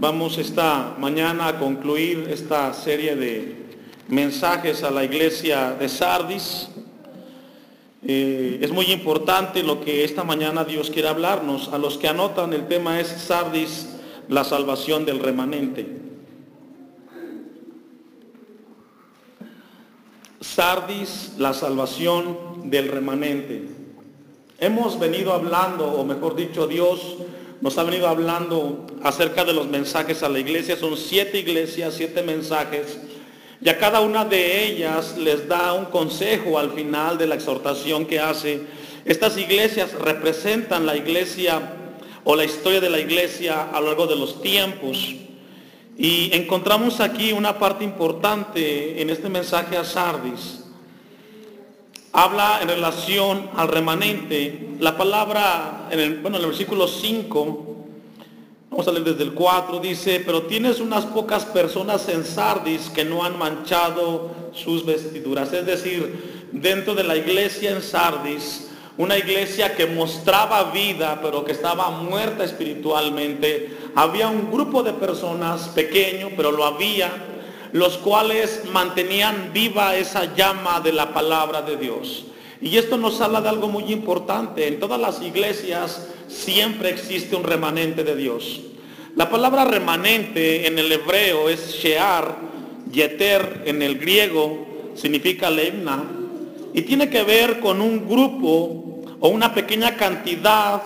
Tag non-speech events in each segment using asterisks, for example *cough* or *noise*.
Vamos esta mañana a concluir esta serie de mensajes a la iglesia de Sardis. Eh, es muy importante lo que esta mañana Dios quiere hablarnos. A los que anotan, el tema es Sardis, la salvación del remanente. Sardis, la salvación del remanente. Hemos venido hablando, o mejor dicho, Dios nos ha venido hablando acerca de los mensajes a la iglesia. Son siete iglesias, siete mensajes. Y a cada una de ellas les da un consejo al final de la exhortación que hace. Estas iglesias representan la iglesia o la historia de la iglesia a lo largo de los tiempos. Y encontramos aquí una parte importante en este mensaje a Sardis. Habla en relación al remanente. La palabra, en el, bueno, en el versículo 5, vamos a leer desde el 4, dice, pero tienes unas pocas personas en Sardis que no han manchado sus vestiduras. Es decir, dentro de la iglesia en Sardis, una iglesia que mostraba vida, pero que estaba muerta espiritualmente. Había un grupo de personas pequeño, pero lo había, los cuales mantenían viva esa llama de la palabra de Dios. Y esto nos habla de algo muy importante. En todas las iglesias siempre existe un remanente de Dios. La palabra remanente en el hebreo es shear, yeter en el griego significa lemna, y tiene que ver con un grupo o una pequeña cantidad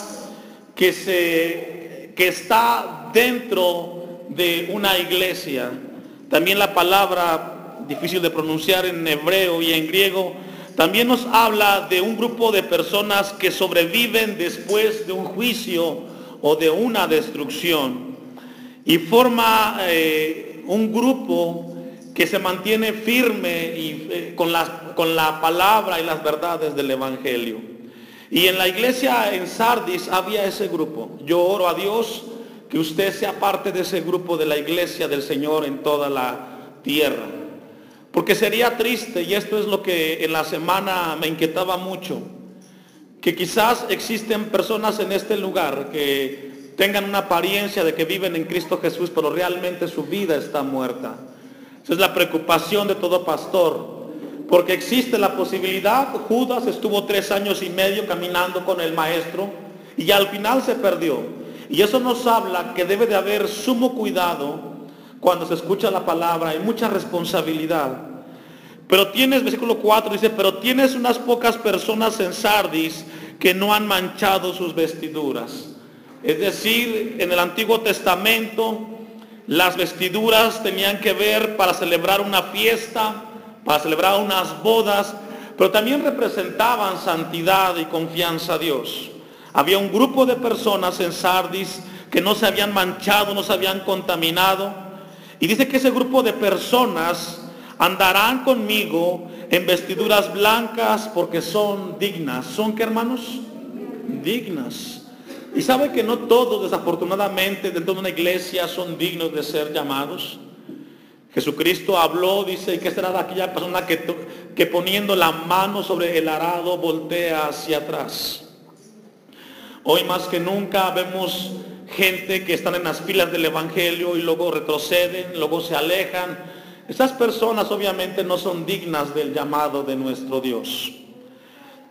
que, se, que está dentro de una iglesia. También la palabra, difícil de pronunciar en hebreo y en griego, también nos habla de un grupo de personas que sobreviven después de un juicio o de una destrucción. Y forma eh, un grupo que se mantiene firme y, eh, con, con la palabra y las verdades del Evangelio. Y en la iglesia en Sardis había ese grupo. Yo oro a Dios que usted sea parte de ese grupo de la iglesia del Señor en toda la tierra. Porque sería triste, y esto es lo que en la semana me inquietaba mucho, que quizás existen personas en este lugar que tengan una apariencia de que viven en Cristo Jesús, pero realmente su vida está muerta. Esa es la preocupación de todo pastor. Porque existe la posibilidad, Judas estuvo tres años y medio caminando con el maestro y al final se perdió. Y eso nos habla que debe de haber sumo cuidado cuando se escucha la palabra, hay mucha responsabilidad. Pero tienes, versículo 4 dice, pero tienes unas pocas personas en Sardis que no han manchado sus vestiduras. Es decir, en el Antiguo Testamento las vestiduras tenían que ver para celebrar una fiesta, para celebrar unas bodas, pero también representaban santidad y confianza a Dios. Había un grupo de personas en Sardis que no se habían manchado, no se habían contaminado. Y dice que ese grupo de personas andarán conmigo en vestiduras blancas porque son dignas. ¿Son qué hermanos? Dignas. Y sabe que no todos desafortunadamente dentro de una iglesia son dignos de ser llamados. Jesucristo habló, dice, que será de aquella persona que, que poniendo la mano sobre el arado voltea hacia atrás. Hoy más que nunca vemos gente que están en las filas del Evangelio y luego retroceden, luego se alejan. Estas personas obviamente no son dignas del llamado de nuestro Dios.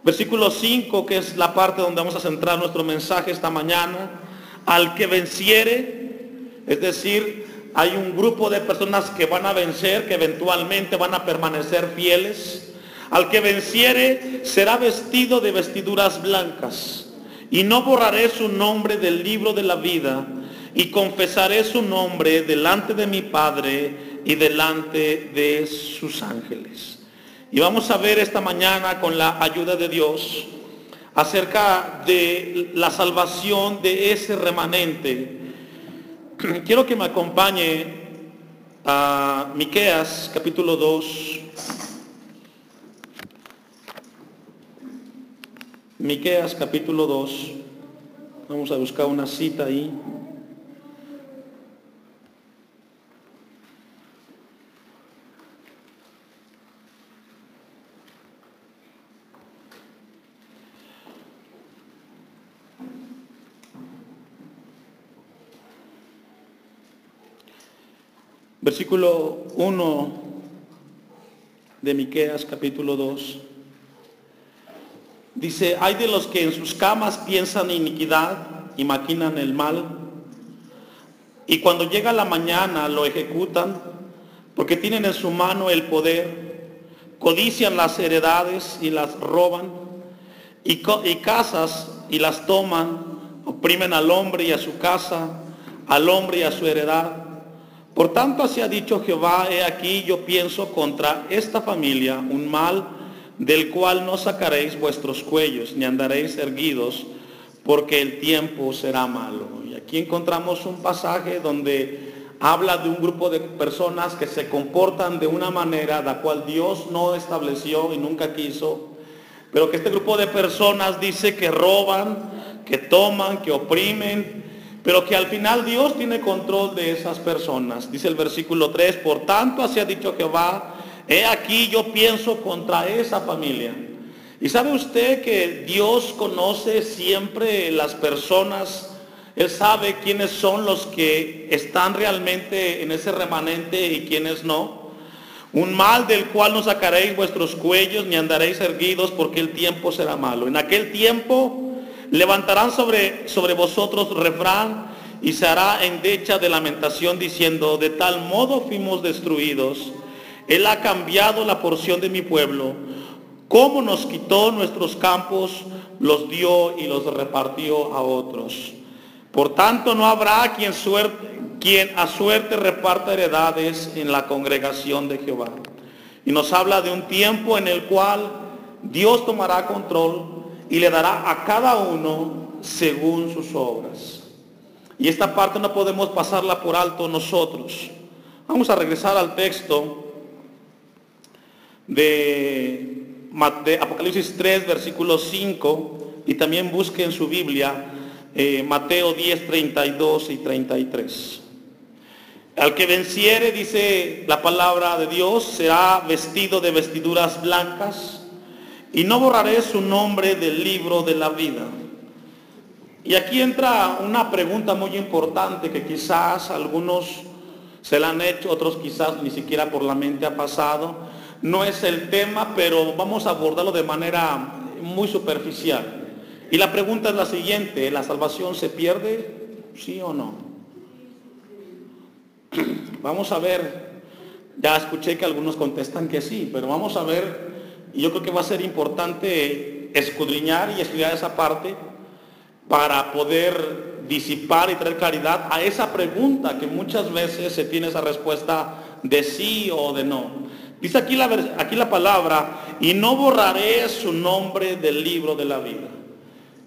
Versículo 5, que es la parte donde vamos a centrar nuestro mensaje esta mañana. Al que venciere, es decir, hay un grupo de personas que van a vencer, que eventualmente van a permanecer fieles. Al que venciere será vestido de vestiduras blancas. Y no borraré su nombre del libro de la vida. Y confesaré su nombre delante de mi Padre y delante de sus ángeles. Y vamos a ver esta mañana con la ayuda de Dios acerca de la salvación de ese remanente *clears throat* quiero que me acompañe a Miqueas capítulo 2. Miqueas capítulo 2. Vamos a buscar una cita ahí. Versículo 1 de Miqueas capítulo 2. Dice, hay de los que en sus camas piensan iniquidad y maquinan el mal, y cuando llega la mañana lo ejecutan, porque tienen en su mano el poder, codician las heredades y las roban, y, casas y las toman, oprimen al hombre y a su casa, al hombre y a su heredad. Por tanto así ha dicho Jehová, he aquí yo pienso contra esta familia un mal del cual no sacaréis vuestros cuellos, ni andaréis erguidos, porque el tiempo será malo. Y aquí encontramos un pasaje donde habla de un grupo de personas que se comportan de una manera la cual Dios no estableció y nunca quiso, pero que este grupo de personas dice que roban, que toman, que oprimen, pero que al final Dios tiene control de esas personas. Dice el versículo 3, por tanto así ha dicho Jehová, he aquí yo pienso contra esa familia. Y sabe usted que Dios conoce siempre las personas, Él sabe quiénes son los que están realmente en ese remanente y quiénes no. Un mal del cual no sacaréis vuestros cuellos ni andaréis erguidos porque el tiempo será malo. En aquel tiempo Levantarán sobre, sobre vosotros refrán y se hará endecha de lamentación diciendo, de tal modo fuimos destruidos. Él ha cambiado la porción de mi pueblo. Como nos quitó nuestros campos, los dio y los repartió a otros. Por tanto, no habrá quien, suerte, quien a suerte reparta heredades en la congregación de Jehová. Y nos habla de un tiempo en el cual Dios tomará control y le dará a cada uno según sus obras. Y esta parte no podemos pasarla por alto nosotros. Vamos a regresar al texto de, Apocalipsis 3, versículo 5, y también busque en su Biblia eh, Mateo 10, 32 y 33. Al que venciere, dice la palabra de Dios, será vestido de vestiduras blancas y no borraré su nombre del libro de la vida. Y aquí entra una pregunta muy importante que quizás algunos se la han hecho, otros quizás ni siquiera por la mente ha pasado. No es el tema, pero vamos a abordarlo de manera muy superficial. Y la pregunta es la siguiente, ¿la salvación se pierde? ¿Sí o no? *clears throat* Vamos a ver, ya escuché que algunos contestan que sí, pero vamos a ver y yo creo que va a ser importante escudriñar y estudiar esa parte para poder disipar y traer claridad a esa pregunta que muchas veces se tiene esa respuesta de sí o de no. Dice aquí la, aquí la palabra, y no borraré su nombre del libro de la vida.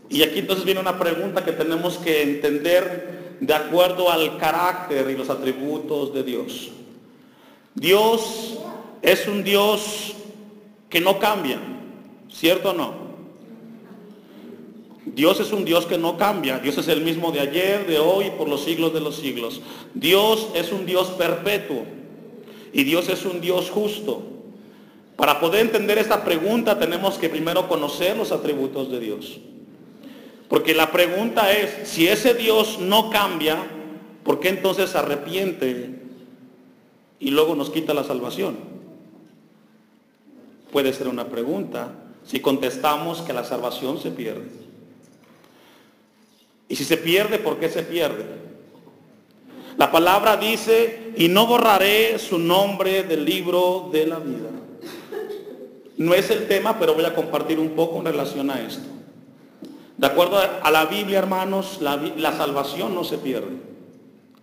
Y aquí entonces viene una pregunta que tenemos que entender de acuerdo al carácter y los atributos de Dios. Dios es un Dios que no cambia, ¿cierto o no? Dios es un Dios que no cambia. Dios es el mismo de ayer, de hoy, por los siglos de los siglos. Dios es un Dios perpetuo y Dios es un Dios justo. Para poder entender esta pregunta tenemos que primero conocer los atributos de Dios. Porque la pregunta es, si ese Dios no cambia, ¿por qué entonces arrepiente y luego nos quita la salvación? puede ser una pregunta si contestamos que la salvación se pierde. Y si se pierde, ¿por qué se pierde? La palabra dice, y no borraré su nombre del libro de la vida. No es el tema, pero voy a compartir un poco en relación a esto. De acuerdo a la Biblia, hermanos, la, salvación no se pierde.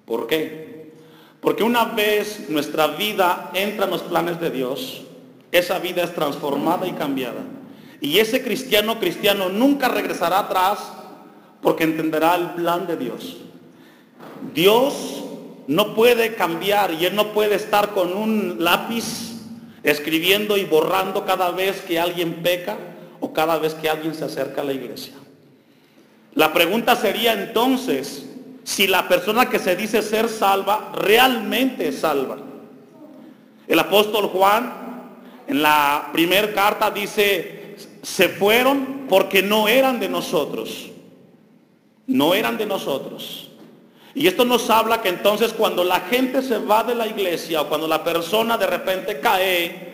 ¿Por qué? Porque una vez nuestra vida entra en los planes de Dios, esa vida es transformada y cambiada. Y ese cristiano cristiano nunca regresará atrás porque entenderá el plan de Dios. Dios no puede cambiar y Él no puede estar con un lápiz escribiendo y borrando cada vez que alguien peca o cada vez que alguien se acerca a la iglesia. La pregunta sería entonces si la persona que se dice ser salva realmente es salva. El apóstol Juan en la primera carta dice, se fueron porque no eran de nosotros. No eran de nosotros. Y esto nos habla que entonces cuando la gente se va de la iglesia o cuando la persona de repente cae,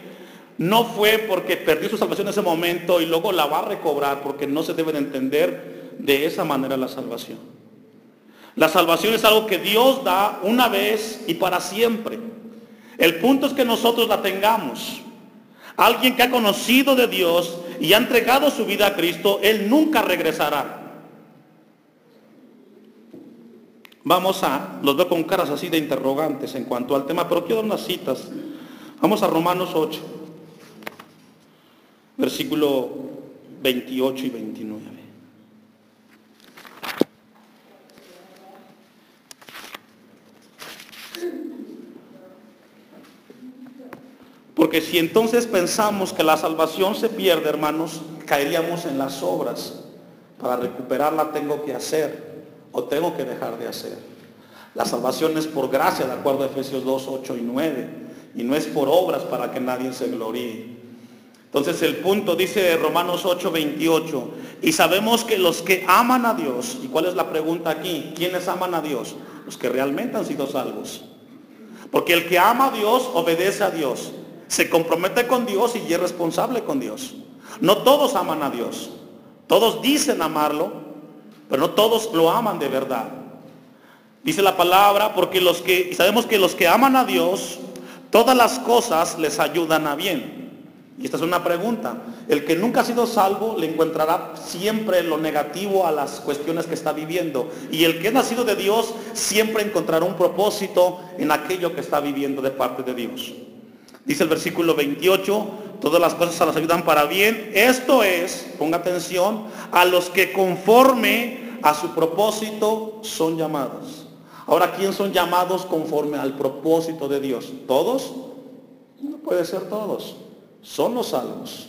no fue porque perdió su salvación en ese momento y luego la va a recobrar, porque no se debe de entender de esa manera la salvación. La salvación es algo que Dios da una vez y para siempre. El punto es que nosotros la tengamos. Alguien que ha conocido de Dios y ha entregado su vida a Cristo, Él nunca regresará. Vamos a, los veo con caras así de interrogantes en cuanto al tema, pero quiero dar unas citas. Vamos a Romanos 8, versículo 28 y 29. Porque si entonces pensamos que la salvación se pierde, hermanos, caeríamos en las obras. Para recuperarla tengo que hacer tengo que dejar de hacer. La salvación es por gracia, de acuerdo a Efesios 2, 8 y 9, y no es por obras para que nadie se gloríe. Entonces el punto dice Romanos 8, 28, y sabemos que los que aman a Dios, ¿y cuál es la pregunta aquí? ¿Quiénes aman a Dios? Los que realmente han sido salvos. Porque el que ama a Dios obedece a Dios, se compromete con Dios y es responsable con Dios. No todos aman a Dios, todos dicen amarlo, pero no todos lo aman de verdad. Dice la palabra, porque los que, sabemos que los que aman a Dios, todas las cosas les ayudan a bien. Y esta es una pregunta. El que nunca ha sido salvo le encontrará siempre lo negativo a las cuestiones que está viviendo. Y el que ha nacido de Dios siempre encontrará un propósito en aquello que está viviendo de parte de Dios. Dice el versículo 28, todas las cosas se las ayudan para bien. Esto es, ponga atención, a los que conforme a su propósito son llamados. Ahora, ¿quién son llamados conforme al propósito de Dios? ¿Todos? No puede ser todos. Son los salvos.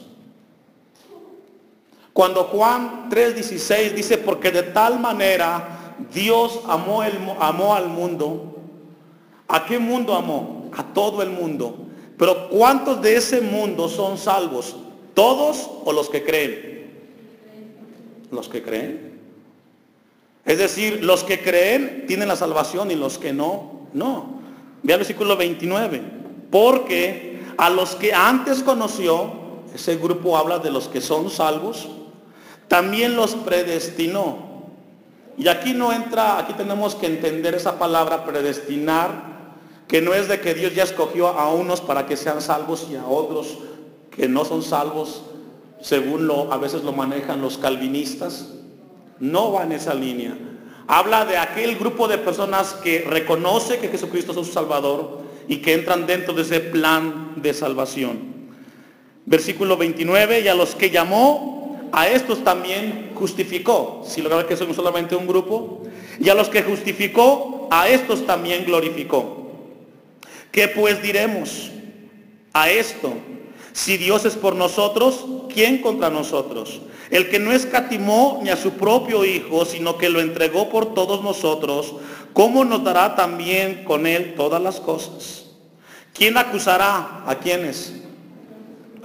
Cuando Juan 3:16 dice, porque de tal manera Dios amó, el, amó al mundo, ¿a qué mundo amó? A todo el mundo pero ¿cuántos de ese mundo son salvos? ¿Todos o los que creen? Los que creen. Es decir, los que creen tienen la salvación y los que no, no. Ve al versículo 29. Porque a los que antes conoció, ese grupo habla de los que son salvos, también los predestinó. Y aquí no entra, aquí tenemos que entender esa palabra predestinar que no es de que Dios ya escogió a unos para que sean salvos y a otros que no son salvos, según lo a veces lo manejan los calvinistas. No va en esa línea. Habla de aquel grupo de personas que reconoce que Jesucristo es su Salvador y que entran dentro de ese plan de salvación. Versículo 29, y a los que llamó, a estos también justificó. Si lo que son solamente un grupo. Y a los que justificó, a estos también glorificó. ¿Qué pues diremos a esto? Si Dios es por nosotros, ¿quién contra nosotros? El que no escatimó ni a su propio Hijo, sino que lo entregó por todos nosotros, ¿cómo nos dará también con él todas las cosas? ¿Quién acusará a quienes?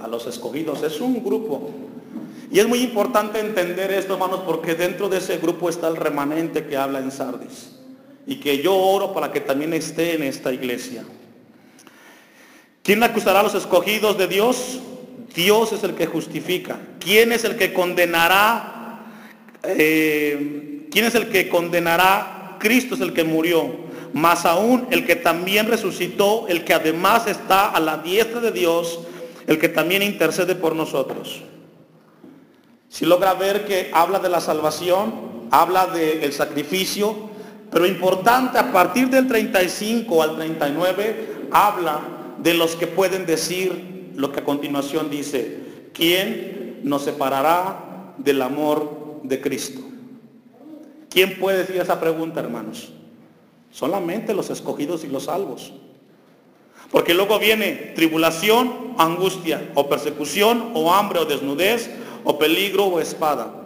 A los escogidos. Es un grupo. Y es muy importante entender esto, hermanos, porque dentro de ese grupo está el remanente que habla en Sardis. Y que yo oro para que también esté en esta iglesia. ¿Quién acusará a los escogidos de Dios? Dios es el que justifica. ¿Quién es el que condenará? Eh, ¿Quién es el que condenará? Cristo es el que murió. Más aún el que también resucitó, el que además está a la diestra de Dios, el que también intercede por nosotros. Si logra ver que habla de la salvación, habla del sacrificio, pero importante, a partir del 35 al 39, habla de los que pueden decir lo que a continuación dice, ¿quién nos separará del amor de Cristo? ¿Quién puede decir esa pregunta, hermanos? Solamente los escogidos y los salvos. Porque luego viene tribulación, angustia, o persecución, o hambre, o desnudez, o peligro, o espada.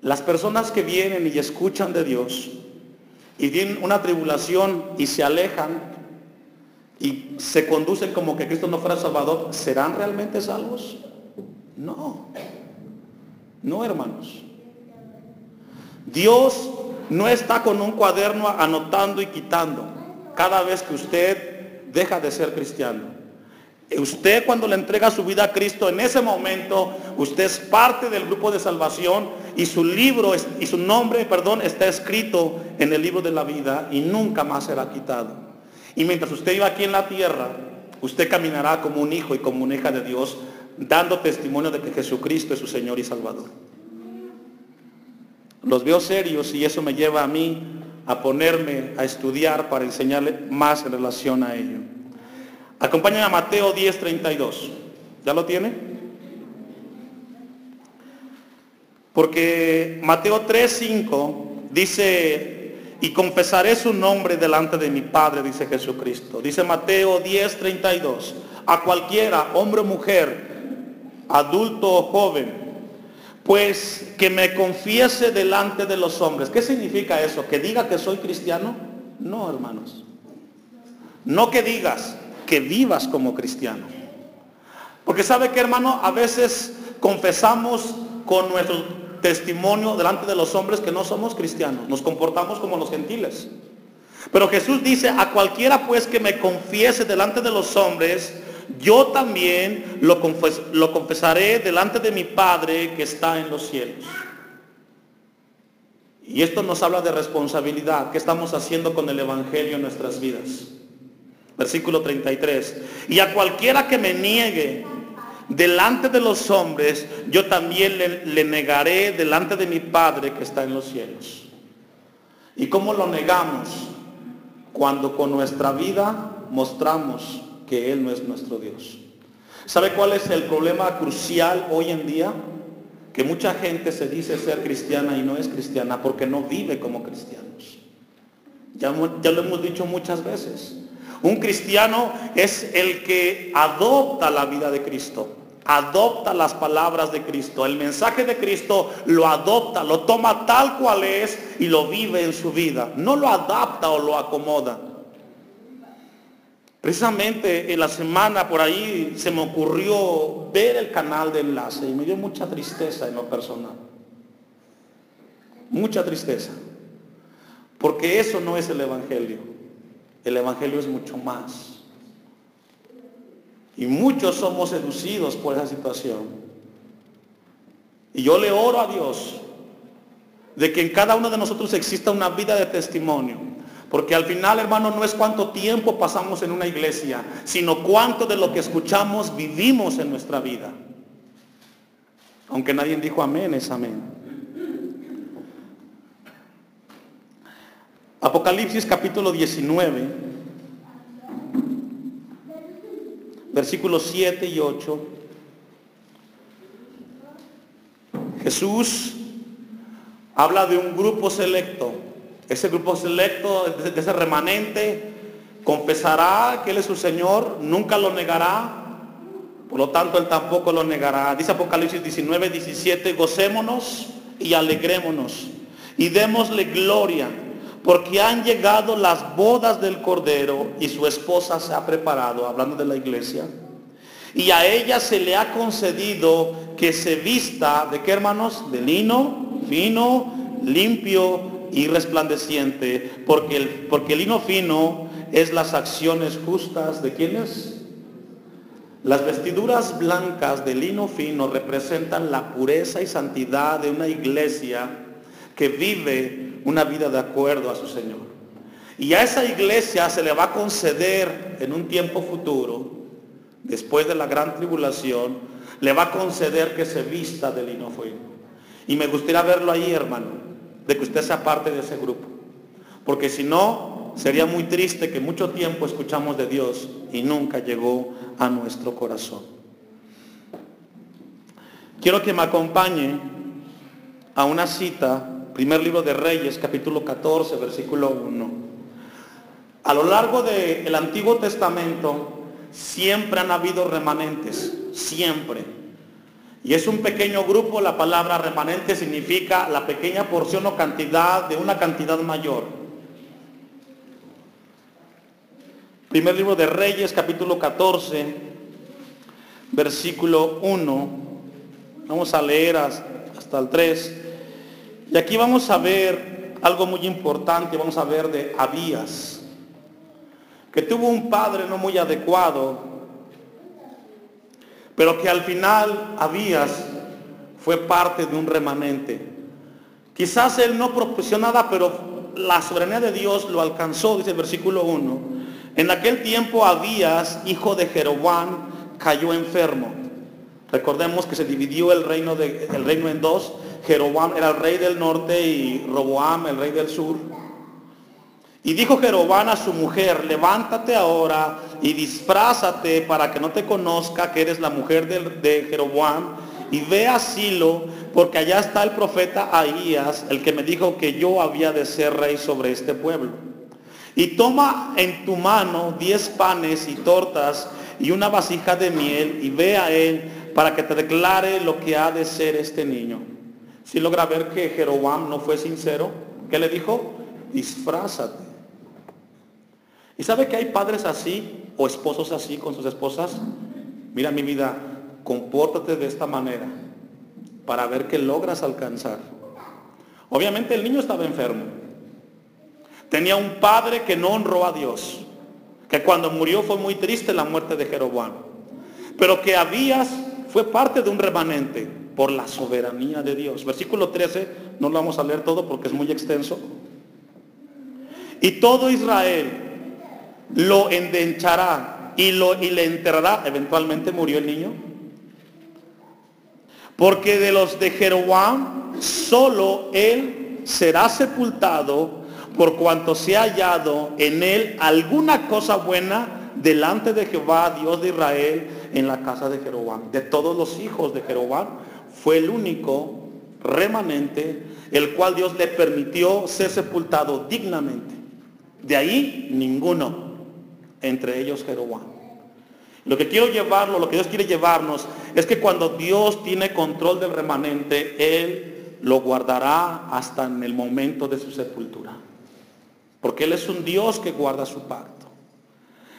Las personas que vienen y escuchan de Dios y tienen una tribulación y se alejan, y se conducen como que Cristo no fuera Salvador, ¿serán realmente salvos? No, no hermanos. Dios no está con un cuaderno anotando y quitando cada vez que usted deja de ser cristiano. Usted cuando le entrega su vida a Cristo, en ese momento usted es parte del grupo de salvación y su libro y su nombre, perdón, está escrito en el libro de la vida y nunca más será quitado. Y mientras usted iba aquí en la tierra, usted caminará como un hijo y como una hija de Dios, dando testimonio de que Jesucristo es su Señor y Salvador. Los veo serios y eso me lleva a mí a ponerme a estudiar para enseñarle más en relación a ello. Acompáñame a Mateo 10:32. ¿Ya lo tiene? Porque Mateo 3:5 dice, y confesaré su nombre delante de mi Padre, dice Jesucristo. Dice Mateo 10:32, a cualquiera, hombre o mujer, adulto o joven, pues que me confiese delante de los hombres. ¿Qué significa eso? ¿Que diga que soy cristiano? No, hermanos. No que digas, que vivas como cristiano. Porque sabe que hermano, a veces confesamos con nuestro testimonio delante de los hombres que no somos cristianos, nos comportamos como los gentiles. Pero Jesús dice, a cualquiera pues que me confiese delante de los hombres, yo también lo, lo confesaré delante de mi Padre que está en los cielos. Y esto nos habla de responsabilidad. ¿Qué estamos haciendo con el Evangelio en nuestras vidas? Versículo 33. Y a cualquiera que me niegue delante de los hombres, yo también le, negaré delante de mi Padre que está en los cielos. ¿Y cómo lo negamos? Cuando con nuestra vida mostramos que Él no es nuestro Dios. ¿Sabe cuál es el problema crucial hoy en día? Que mucha gente se dice ser cristiana y no es cristiana porque no vive como cristianos. Ya, lo hemos dicho muchas veces. Un cristiano es el que adopta la vida de Cristo, adopta las palabras de Cristo, el mensaje de Cristo lo adopta, lo toma tal cual es y lo vive en su vida. No lo adapta o lo acomoda. Precisamente en la semana por ahí se me ocurrió ver el canal de enlace y me dio mucha tristeza en lo personal. Mucha tristeza. Porque eso no es el Evangelio. El Evangelio es mucho más. Y muchos somos seducidos por esa situación. Y yo le oro a Dios de que en cada uno de nosotros exista una vida de testimonio. Porque al final, hermano, no es cuánto tiempo pasamos en una iglesia, sino cuánto de lo que escuchamos vivimos en nuestra vida. Aunque nadie dijo amén, es amén. Apocalipsis capítulo 19, versículos 7 y 8. Jesús habla de un grupo selecto. Ese grupo selecto, ese remanente, confesará que Él es su Señor, nunca lo negará, por lo tanto Él tampoco lo negará. Dice Apocalipsis 19, 17, gocémonos y alegrémonos y démosle gloria porque han llegado las bodas del Cordero y su esposa se ha preparado, hablando de la iglesia, y a ella se le ha concedido que se vista, ¿de qué hermanos? De lino, fino, limpio y resplandeciente, porque el, porque el lino fino es las acciones justas de quienes. Las vestiduras blancas de lino fino representan la pureza y santidad de una iglesia que vive una vida de acuerdo a su Señor. Y a esa iglesia se le va a conceder en un tiempo futuro, después de la gran tribulación, le va a conceder que se vista del lino Y me gustaría verlo ahí, hermano, de que usted sea parte de ese grupo. Porque si no, sería muy triste que mucho tiempo escuchamos de Dios y nunca llegó a nuestro corazón. Quiero que me acompañe a una cita Primer libro de Reyes, capítulo 14, versículo 1. A lo largo del Antiguo Testamento siempre han habido remanentes, siempre. Y es un pequeño grupo, la palabra remanente significa la pequeña porción o cantidad de una cantidad mayor. Primer libro de Reyes, capítulo 14, versículo 1. Vamos a leer hasta el 3. Y aquí vamos a ver algo muy importante, vamos a ver de Abías, que tuvo un padre no muy adecuado, pero que al final Abías fue parte de un remanente. Quizás él no propuso nada, pero la soberanía de Dios lo alcanzó, dice el versículo 1. En aquel tiempo Abías, hijo de Jeroboam, cayó enfermo. Recordemos que se dividió el reino, de, el reino en dos. Jeroboam era el rey del norte y Roboam el rey del sur. Y dijo Jeroboam a su mujer, levántate ahora y disfrázate para que no te conozca que eres la mujer de, de Jeroboam y ve a Silo, porque allá está el profeta Ahías, el que me dijo que yo había de ser rey sobre este pueblo. Y toma en tu mano diez panes y tortas y una vasija de miel y ve a él para que te declare lo que ha de ser este niño. Si logra ver que Jeroboam no fue sincero, ¿qué le dijo? Disfrázate. ¿Y sabe que hay padres así o esposos así con sus esposas? Mira mi vida, compórtate de esta manera para ver qué logras alcanzar. Obviamente el niño estaba enfermo. Tenía un padre que no honró a Dios, que cuando murió fue muy triste la muerte de Jeroboam, pero que Abías fue parte de un remanente por la soberanía de Dios. Versículo 13, no lo vamos a leer todo porque es muy extenso. Y todo Israel lo endenchará y, lo, y le enterrará. Eventualmente murió el niño. Porque de los de Jeroboam solo él será sepultado por cuanto se ha hallado en él alguna cosa buena delante de Jehová, Dios de Israel, en la casa de Jeroboam. De todos los hijos de Jeroboam, fue el único remanente el cual Dios le permitió ser sepultado dignamente. De ahí ninguno, entre ellos Jeroboam. Lo que quiero llevarlo, lo que Dios quiere llevarnos, es que cuando Dios tiene control del remanente, Él lo guardará hasta en el momento de su sepultura. Porque Él es un Dios que guarda su pacto.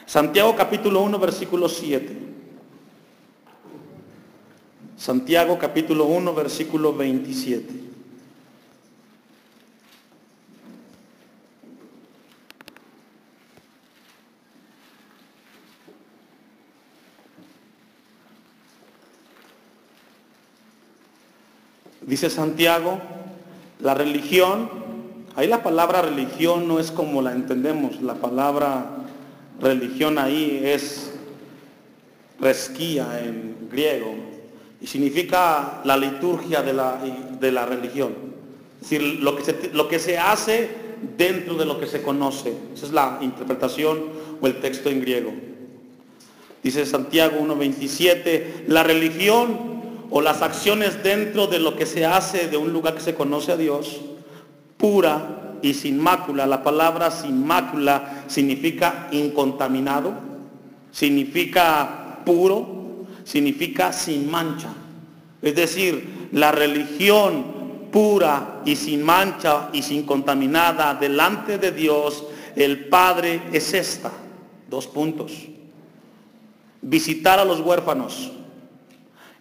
Santiago capítulo 1, versículo 7. Santiago capítulo 1, versículo 27. Dice Santiago, la religión, ahí la palabra religión no es como la entendemos, la palabra religión ahí es resquía en griego y significa la liturgia de la, de la religión. Es decir, lo que, se, lo que se hace dentro de lo que se conoce. Esa es la interpretación o el texto en griego. Dice Santiago 1.27, la religión o las acciones dentro de lo que se hace de un lugar que se conoce a Dios, pura y sin mácula. La palabra sin mácula significa incontaminado, significa puro, significa sin mancha. Es decir, la religión pura y sin mancha y sin contaminada delante de Dios, el Padre es esta. Dos puntos. Visitar a los huérfanos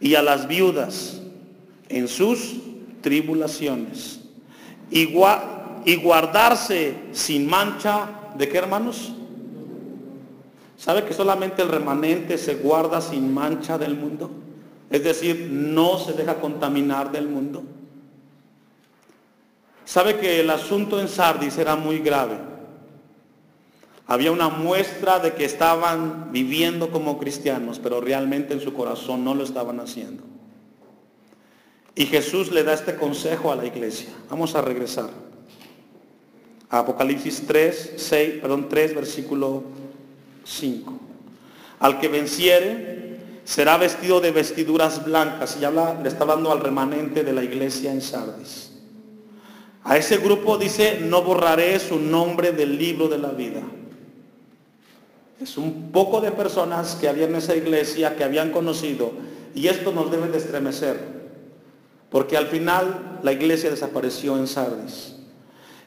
y a las viudas en sus tribulaciones. Y, guardarse sin mancha de qué hermanos? ¿Sabe que solamente el remanente se guarda sin mancha del mundo? Es decir, no se deja contaminar del mundo. ¿Sabe que el asunto en Sardis era muy grave? Había una muestra de que estaban viviendo como cristianos, pero realmente en su corazón no lo estaban haciendo. Y Jesús le da este consejo a la iglesia. Vamos a regresar. A Apocalipsis 3, 6, perdón, 3, versículo 5. Al que venciere será vestido de vestiduras blancas. Y habla, le está hablando al remanente de la iglesia en Sardis. A ese grupo dice, no borraré su nombre del libro de la vida. Es un poco de personas que había en esa iglesia, que habían conocido. Y esto nos debe de estremecer. Porque al final la iglesia desapareció en Sardis.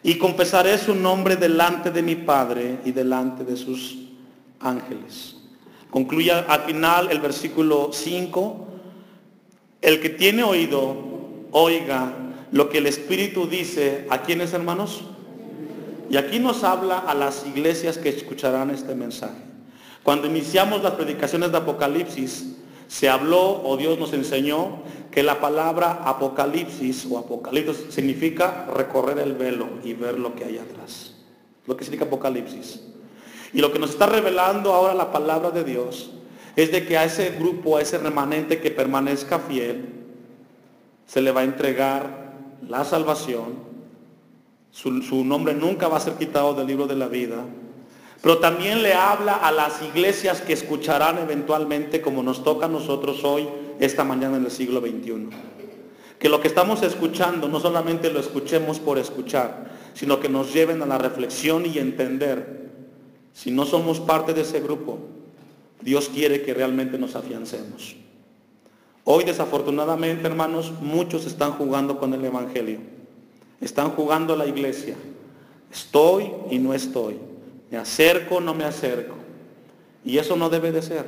Y confesaré su nombre delante de mi Padre y delante de sus ángeles. Concluye al final el versículo 5. El que tiene oído, oiga lo que el Espíritu dice a quienes hermanos. Y aquí nos habla a las iglesias que escucharán este mensaje. Cuando iniciamos las predicaciones de Apocalipsis, se habló o Dios nos enseñó que la palabra Apocalipsis o Apocalipsis significa recorrer el velo y ver lo que hay atrás. Lo que significa Apocalipsis. Y lo que nos está revelando ahora la palabra de Dios es de que a ese grupo, a ese remanente que permanezca fiel, se le va a entregar la salvación. Su, nombre nunca va a ser quitado del libro de la vida. Pero también le habla a las iglesias que escucharán eventualmente como nos toca a nosotros hoy, esta mañana en el siglo XXI. Que lo que estamos escuchando no solamente lo escuchemos por escuchar, sino que nos lleven a la reflexión y entender. Si no somos parte de ese grupo, Dios quiere que realmente nos afiancemos. Hoy desafortunadamente, hermanos, muchos están jugando con el Evangelio. Están jugando la iglesia. Estoy y no estoy. Me acerco o no me acerco. Y eso no debe de ser.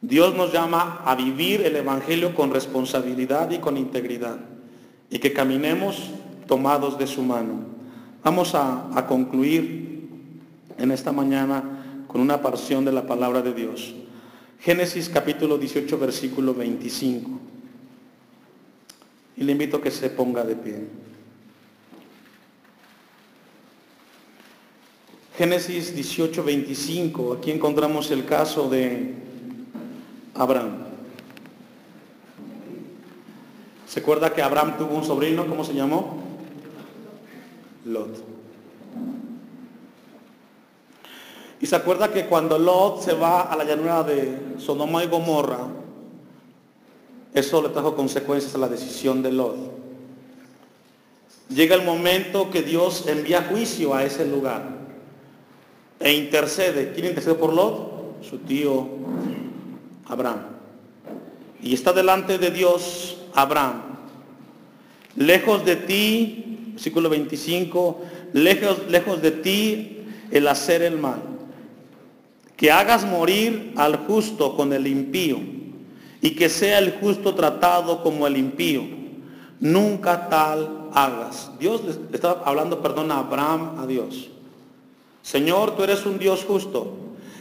Dios nos llama a vivir el Evangelio con responsabilidad y con integridad. Y que caminemos tomados de su mano. Vamos a, a concluir en esta mañana con una porción de la palabra de Dios. Génesis capítulo 18, versículo 25. Y le invito a que se ponga de pie. Génesis 18, 25. Aquí encontramos el caso de Abraham. ¿Se acuerda que Abraham tuvo un sobrino? ¿Cómo se llamó? Lot. Y se acuerda que cuando Lot se va a la llanura de Sodoma y Gomorra, eso le trajo consecuencias a la decisión de Lot. Llega el momento que Dios envía juicio a ese lugar e intercede. ¿Quién intercede por Lot? Su tío Abraham. Y está delante de Dios Abraham. Lejos de ti, versículo 25, lejos, lejos de ti el hacer el mal que hagas morir al justo con el impío y que sea el justo tratado como el impío. Nunca tal hagas. Dios le está hablando, perdón, a Abraham, a Dios. Señor, tú eres un Dios justo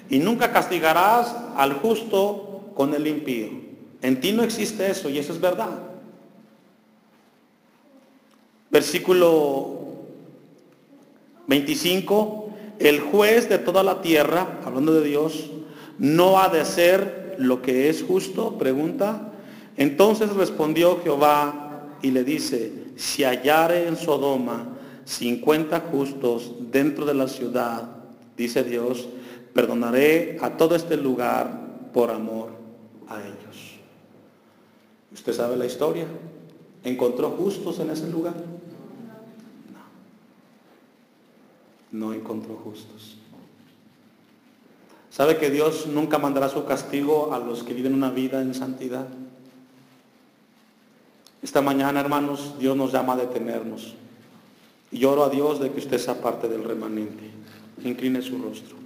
y nunca castigarás al justo con el impío. En ti no existe eso y eso es verdad. Versículo 25 el juez de toda la tierra, hablando de Dios, no ha de ser lo que es justo, pregunta. Entonces respondió Jehová y le dice, si hallare en Sodoma 50 justos dentro de la ciudad, dice Dios, perdonaré a todo este lugar por amor a ellos. ¿Usted sabe la historia? ¿Encontró justos en ese lugar? No encontró justos. ¿Sabe que Dios nunca mandará su castigo a los que viven una vida en santidad? Esta mañana, hermanos, Dios nos llama a detenernos. Y oro a Dios de que usted sea parte del remanente. Incline su rostro.